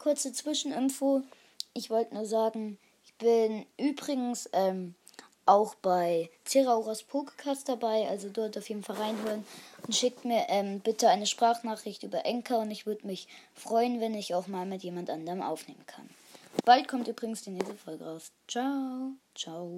kurze Zwischeninfo. Ich wollte nur sagen, ich bin übrigens ähm, auch bei Zerauras Pokecast dabei, also dort auf jeden Fall reinhören und schickt mir ähm, bitte eine Sprachnachricht über Enker und ich würde mich freuen, wenn ich auch mal mit jemand anderem aufnehmen kann. Bald kommt übrigens die nächste Folge raus. Ciao, ciao.